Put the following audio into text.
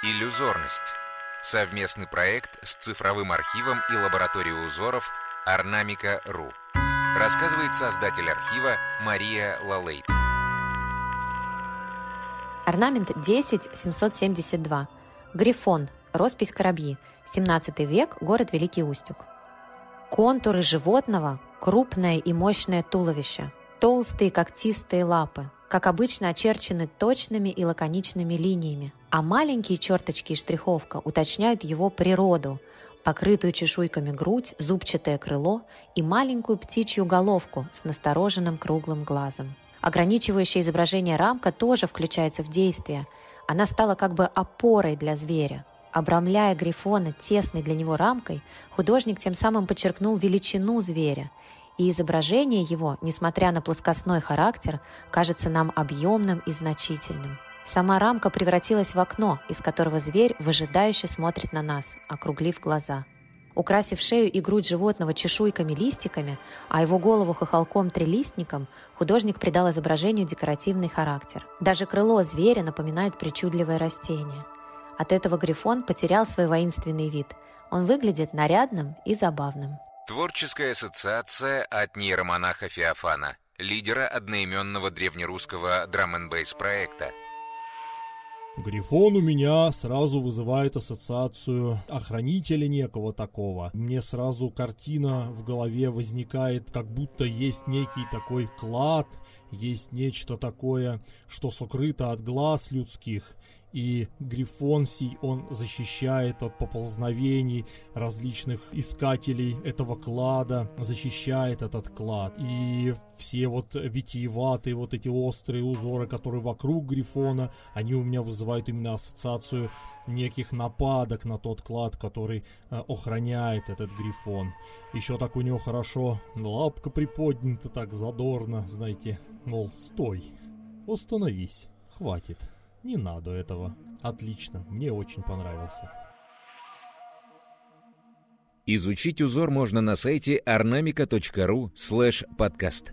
Иллюзорность. Совместный проект с цифровым архивом и лабораторией узоров Орнамика.ру. Рассказывает создатель архива Мария Лалейт. Орнамент 10772. Грифон. Роспись Коробьи. 17 век. Город Великий Устюг. Контуры животного, крупное и мощное туловище, толстые когтистые лапы, как обычно очерчены точными и лаконичными линиями, а маленькие черточки и штриховка уточняют его природу, покрытую чешуйками грудь, зубчатое крыло и маленькую птичью головку с настороженным круглым глазом. Ограничивающая изображение рамка тоже включается в действие. Она стала как бы опорой для зверя. Обрамляя Грифона тесной для него рамкой, художник тем самым подчеркнул величину зверя, и изображение его, несмотря на плоскостной характер, кажется нам объемным и значительным. Сама рамка превратилась в окно, из которого зверь выжидающе смотрит на нас, округлив глаза. Украсив шею и грудь животного чешуйками-листиками, а его голову хохолком-трилистником, художник придал изображению декоративный характер. Даже крыло зверя напоминает причудливое растение – от этого Грифон потерял свой воинственный вид. Он выглядит нарядным и забавным. Творческая ассоциация от нейромонаха Феофана, лидера одноименного древнерусского драм н проекта. Грифон у меня сразу вызывает ассоциацию охранителя некого такого. Мне сразу картина в голове возникает, как будто есть некий такой клад, есть нечто такое, что сокрыто от глаз людских, и Грифон сей он защищает от поползновений различных искателей этого клада, защищает этот клад. И все вот витиеватые вот эти острые узоры, которые вокруг Грифона, они у меня вызывают именно ассоциацию неких нападок на тот клад, который э, охраняет этот Грифон. Еще так у него хорошо лапка приподнята так задорно, знаете, мол, стой, остановись, хватит. Не надо этого. Отлично, мне очень понравился. Изучить узор можно на сайте ornamica.ru слэш подкаст.